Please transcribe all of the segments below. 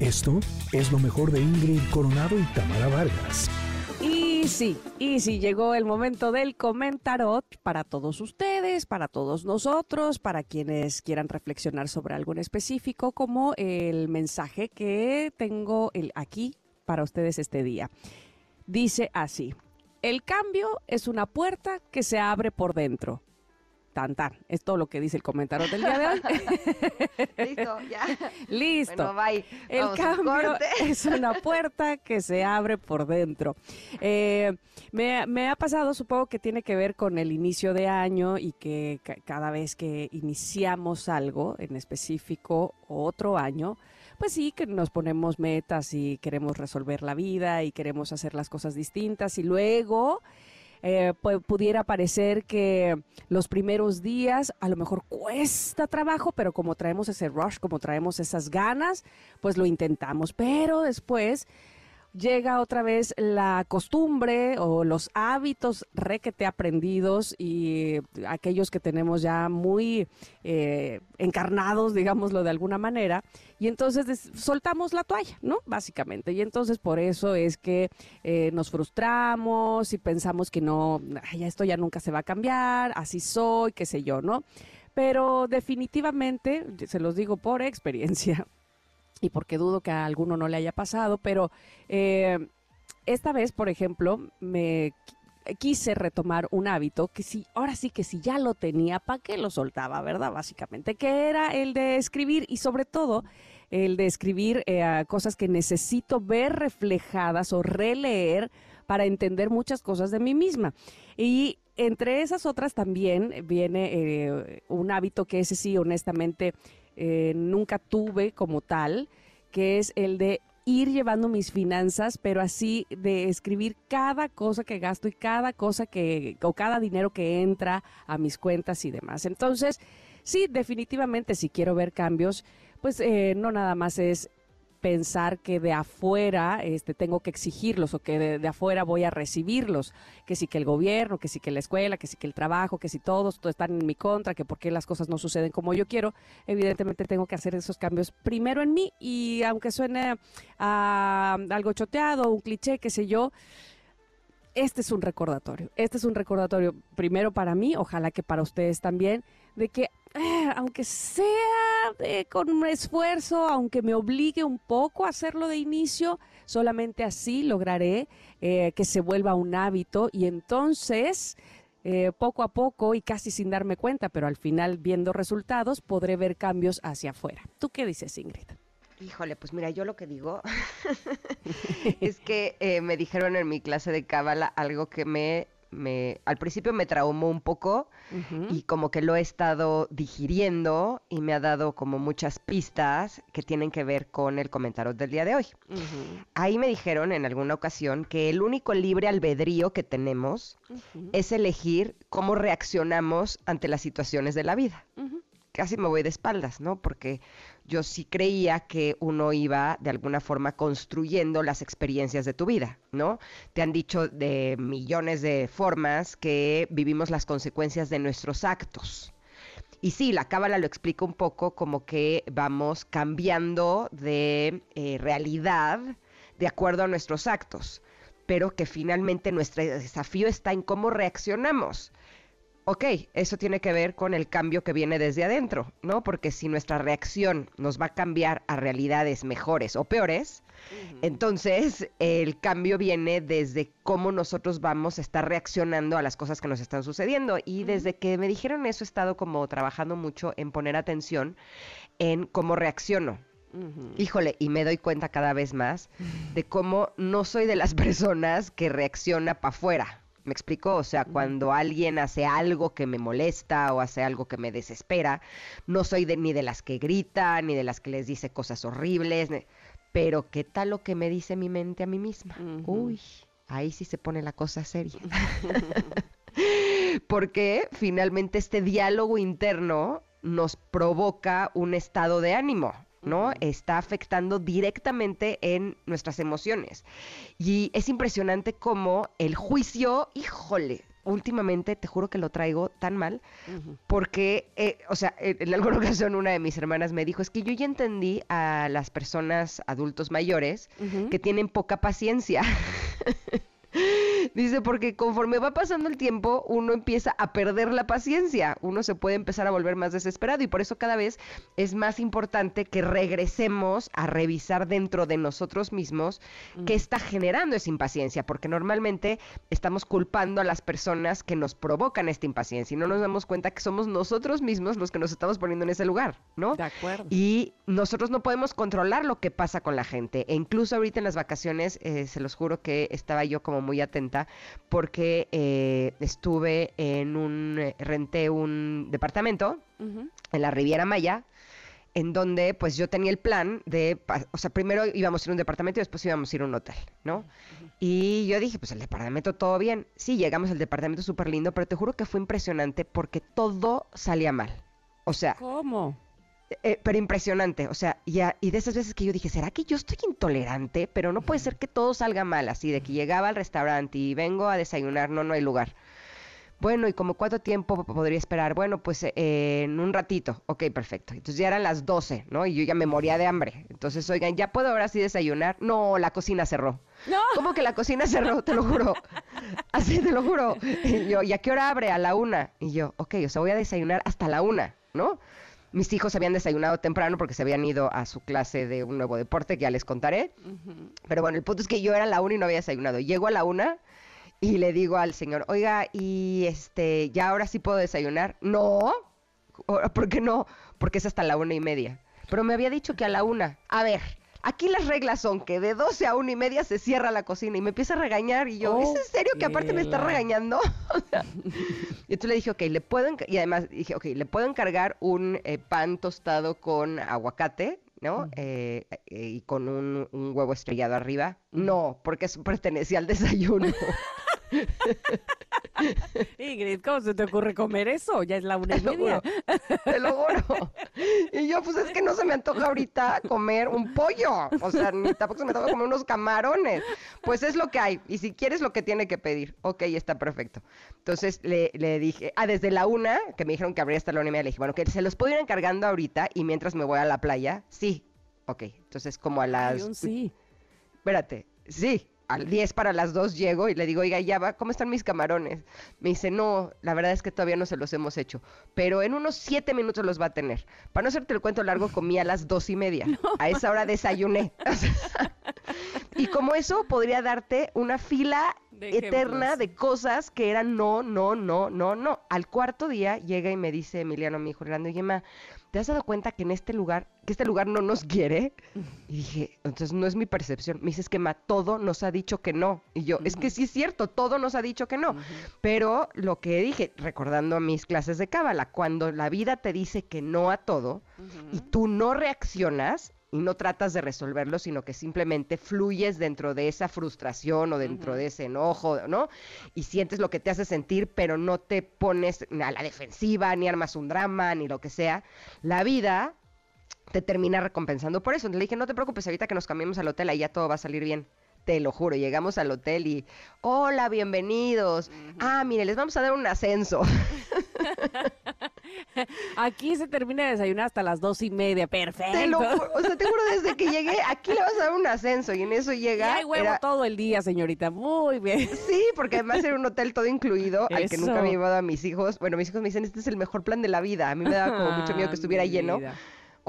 Esto es lo mejor de Ingrid Coronado y Tamara Vargas. Y sí, y sí, llegó el momento del comentarot para todos ustedes, para todos nosotros, para quienes quieran reflexionar sobre algo en específico, como el mensaje que tengo aquí para ustedes este día. Dice así, el cambio es una puerta que se abre por dentro. Tan, tan. Es todo lo que dice el comentario del día de hoy. Listo, ya. Listo. Bueno, bye. El Vamos cambio es una puerta que se abre por dentro. Eh, me, me ha pasado, supongo que tiene que ver con el inicio de año y que ca- cada vez que iniciamos algo en específico otro año, pues sí, que nos ponemos metas y queremos resolver la vida y queremos hacer las cosas distintas y luego eh, pu- pudiera parecer que los primeros días a lo mejor cuesta trabajo, pero como traemos ese rush, como traemos esas ganas, pues lo intentamos. Pero después llega otra vez la costumbre o los hábitos requete aprendidos y aquellos que tenemos ya muy eh, encarnados, digámoslo de alguna manera, y entonces soltamos la toalla, ¿no? Básicamente. Y entonces por eso es que eh, nos frustramos y pensamos que no, "Ay, esto ya nunca se va a cambiar, así soy, qué sé yo, ¿no? Pero definitivamente, se los digo por experiencia, y porque dudo que a alguno no le haya pasado, pero eh, esta vez, por ejemplo, me qui- quise retomar un hábito que si, ahora sí que si ya lo tenía, ¿para qué lo soltaba, verdad? Básicamente, que era el de escribir y sobre todo el de escribir eh, cosas que necesito ver reflejadas o releer para entender muchas cosas de mí misma. Y entre esas otras también viene eh, un hábito que ese sí, honestamente, eh, nunca tuve como tal, que es el de ir llevando mis finanzas, pero así de escribir cada cosa que gasto y cada cosa que, o cada dinero que entra a mis cuentas y demás. Entonces, sí, definitivamente si quiero ver cambios, pues eh, no nada más es pensar que de afuera este, tengo que exigirlos o que de, afuera voy a recibirlos, que sí que el gobierno, que sí que la escuela, que sí que el trabajo, que si todos, todos están en mi contra, que por qué las cosas no suceden como yo quiero, evidentemente tengo que hacer esos cambios primero en mí y aunque suene a algo choteado, un cliché, qué sé yo, este es un recordatorio. Este es un recordatorio primero para mí, ojalá que para ustedes también, de que aunque sea con esfuerzo, aunque me obligue un poco a hacerlo de inicio, solamente así lograré eh, que se vuelva un hábito y entonces eh, poco a poco y casi sin darme cuenta, pero al final viendo resultados, podré ver cambios hacia afuera. ¿Tú qué dices, Ingrid? Híjole, pues mira, yo lo que digo es que eh, me dijeron en mi clase de cábala algo que me, me, al principio me traumó un poco y como que lo he estado digiriendo y me ha dado como muchas pistas que tienen que ver con el comentario del día de hoy. Ahí me dijeron en alguna ocasión que el único libre albedrío que tenemos es elegir cómo reaccionamos ante las situaciones de la vida. Casi me voy de espaldas, ¿no? Porque yo sí creía que uno iba de alguna forma construyendo las experiencias de tu vida, ¿no? Te han dicho de millones de formas que vivimos las consecuencias de nuestros actos. Y sí, la cábala lo explica un poco como que vamos cambiando de eh, realidad de acuerdo a nuestros actos, pero que finalmente nuestro desafío está en cómo reaccionamos. Ok, eso tiene que ver con el cambio que viene desde adentro, ¿no? Porque si nuestra reacción nos va a cambiar a realidades mejores o peores, entonces el cambio viene desde cómo nosotros vamos a estar reaccionando a las cosas que nos están sucediendo. Y desde que me dijeron eso he estado como trabajando mucho en poner atención en cómo reacciono. Híjole, y me doy cuenta cada vez más de cómo no soy de las personas que reacciona para afuera. ¿Me explico? O sea, cuando alguien hace algo que me molesta o hace algo que me desespera, no soy de, ni de las que gritan, ni de las que les dice cosas horribles, pero ¿qué tal lo que me dice mi mente a mí misma? Uy, ahí sí se pone la cosa seria. Porque finalmente este diálogo interno nos provoca un estado de ánimo, ¿no? Está afectando directamente en nuestras emociones. Y es impresionante cómo el juicio, híjole, últimamente te juro que lo traigo tan mal porque, eh, o sea, en alguna ocasión una de mis hermanas me dijo, es que yo ya entendí a las personas adultos mayores que tienen poca paciencia. Dice, porque conforme va pasando el tiempo, uno empieza a perder la paciencia, uno se puede empezar a volver más desesperado y por eso cada vez es más importante que regresemos a revisar dentro de nosotros mismos qué está generando esa impaciencia, porque normalmente estamos culpando a las personas que nos provocan esta impaciencia y no nos damos cuenta que somos nosotros mismos los que nos estamos poniendo en ese lugar, ¿no? De acuerdo. Y nosotros no podemos controlar lo que pasa con la gente. E incluso ahorita en las vacaciones, eh, se los juro que estaba yo como muy atenta porque eh, estuve en un, eh, renté un departamento en la Riviera Maya, en donde pues yo tenía el plan de, o sea, primero íbamos a ir a un departamento y después íbamos a ir a un hotel, ¿no? Y yo dije, pues el departamento todo bien. Sí, llegamos al departamento súper lindo, pero te juro que fue impresionante porque todo salía mal. O sea... ¿Cómo? Eh, pero impresionante, o sea, ya, y de esas veces que yo dije, ¿será que yo estoy intolerante? Pero no puede ser que todo salga mal, así de que llegaba al restaurante y vengo a desayunar, no, no hay lugar. Bueno, ¿y como cuánto tiempo podría esperar? Bueno, pues eh, en un ratito. Ok, perfecto. Entonces ya eran las 12, ¿no? Y yo ya me moría de hambre. Entonces, oigan, ¿ya puedo ahora sí desayunar? No, la cocina cerró. No. ¿Cómo que la cocina cerró? Te lo juro. Así, te lo juro. Y yo, ¿y a qué hora abre? A la una. Y yo, ok, o sea, voy a desayunar hasta la una, ¿no? Mis hijos habían desayunado temprano porque se habían ido a su clase de un nuevo deporte que ya les contaré. Pero bueno, el punto es que yo era la una y no había desayunado. Llego a la una y le digo al señor, oiga, y este, ¿ya ahora sí puedo desayunar? No. ¿Por qué no? Porque es hasta la una y media. Pero me había dicho que a la una. A ver, Aquí las reglas son que de 12 a una y media se cierra la cocina y me empieza a regañar y yo, ¿es en serio que aparte me está regañando? y entonces le dije, ok, le puedo, y además dije, ok, le puedo encargar un eh, pan tostado con aguacate, ¿no? Eh, eh, y con un, huevo estrellado arriba. No, porque eso pertenecía al desayuno. Ingrid, ¿cómo se te ocurre comer eso? Ya es la una y media. te lo juro. Y yo, pues es que no se me antoja ahorita comer un pollo. O sea, ni tampoco se me antoja comer unos camarones. Pues es lo que hay. Y si quieres lo que tiene que pedir. Ok, está perfecto. Entonces le, dije, ah, desde la una, que me dijeron que habría hasta la una y media, le dije, bueno, que se los puedo ir encargando ahorita y mientras me voy a la playa. Sí. Ok, entonces como a las... sí. Espérate, sí al 10 para las 2 llego y le digo, oiga, ya va, ¿cómo están mis camarones? Me dice, no, la verdad es que todavía no se los hemos hecho, pero en unos 7 minutos los va a tener. Para no hacerte el cuento largo, comí a las dos y media. a esa hora desayuné. y como eso podría darte una fila eterna de cosas que eran no, no, no, no, no. Al cuarto día llega y me dice Emiliano, mi hijo Orlando, oye, ma, ¿te has dado cuenta que en este lugar, que este lugar no nos quiere? Y dije, entonces no es mi percepción. Me dices que ma, todo nos ha dicho que no. Y yo, es que sí es cierto, todo nos ha dicho que no. Pero lo que dije, recordando mis clases de cábala, cuando la vida te dice que no a todo y tú no reaccionas, y no tratas de resolverlo, sino que simplemente fluyes dentro de esa frustración o dentro de ese enojo, ¿no? Y sientes lo que te hace sentir, pero no te pones a la defensiva, ni armas un drama, ni lo que sea. La vida te termina recompensando por eso. Entonces le dije, no te preocupes, ahorita que nos cambiemos al hotel, ahí ya todo va a salir bien te lo juro, llegamos al hotel y, hola, bienvenidos. Ah, mire, les vamos a dar un ascenso. Aquí se termina de desayunar hasta las dos y media, perfecto. Te lo juro, o sea, te juro desde que llegué, aquí le vas a dar un ascenso y en eso llega. Y hay huevo todo el día, señorita, muy bien. Sí, porque además era un hotel todo incluido, al que nunca me he llevado a mis hijos. Bueno, mis hijos me dicen, este es el mejor plan de la vida. A mí me daba como mucho miedo que estuviera lleno.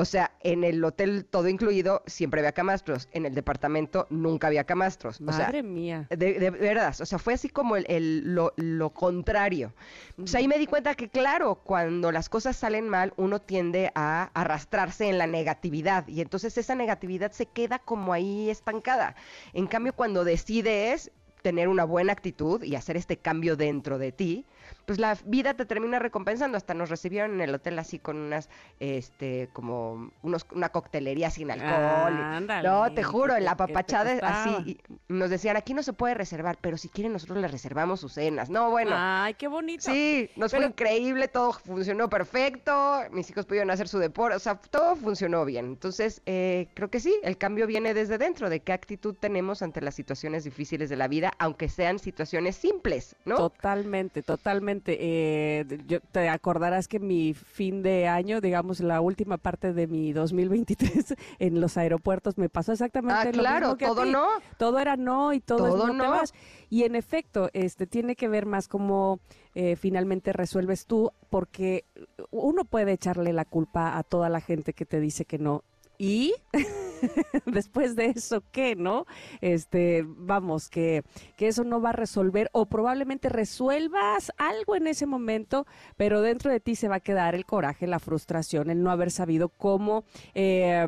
O sea, en el hotel todo incluido siempre había camastros, en el departamento nunca había camastros. Madre mía. De, verdad, o sea, fue así como el, lo, contrario. O sea, ahí me di cuenta que, claro, cuando las cosas salen mal, uno tiende a arrastrarse en la negatividad y entonces esa negatividad se queda como ahí estancada. En cambio, cuando decides tener una buena actitud y hacer este cambio dentro de ti, pues la vida te termina recompensando. Hasta nos recibieron en el hotel así con unas, este, como unos, una coctelería sin alcohol. Ándale, no, te juro, ¿qué en la papachada así. y nos decían, aquí no se puede reservar, pero si quieren nosotros les reservamos sus cenas. No, bueno. Ay, qué bonito. Sí, nos Pero- fue increíble, todo funcionó perfecto, mis hijos pudieron hacer su deporte, o sea, todo funcionó bien. Entonces, eh, creo que sí, el cambio viene desde dentro, de qué actitud tenemos ante las situaciones difíciles de la vida, aunque sean situaciones simples, ¿no? Totalmente, totalmente. Eh, de- yo, te acordarás que mi fin de año, digamos, la última parte de mi 2023 en los aeropuertos me pasó exactamente Ah, lo claro, mismo que a todo ti. no. Todo era no y todo, es no, te no. vas. Y en efecto, este tiene que ver más cómo eh, finalmente resuelves tú, porque uno puede echarle la culpa a toda la gente que te dice que no. Y después de eso, ¿qué, no? Este, vamos, que, que eso no va a resolver o probablemente resuelvas algo en ese momento, pero dentro de ti se va a quedar el coraje, la frustración, el no haber sabido cómo eh,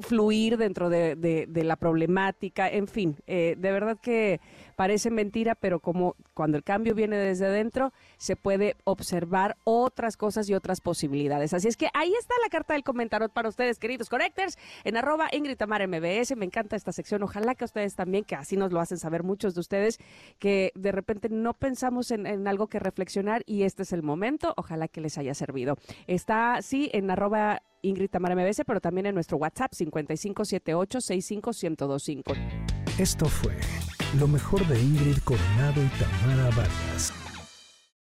fluir dentro de, la problemática, en fin, eh, de verdad que parece mentira, pero como cuando el cambio viene desde dentro, se puede observar otras cosas y otras posibilidades. Así es que ahí está la carta del comentario para ustedes, queridos Connectors, en arroba Ingrid Tamara MBS. Me encanta esta sección. Ojalá que ustedes también, que así nos lo hacen saber muchos de ustedes, que de repente no pensamos en, en algo que reflexionar y este es el momento. Ojalá que les haya servido. Está, sí, en arroba Ingrid Tamara MBS, pero también en nuestro WhatsApp 5578-65125. Esto fue lo mejor de Ingrid Coronado y Tamara Vargas.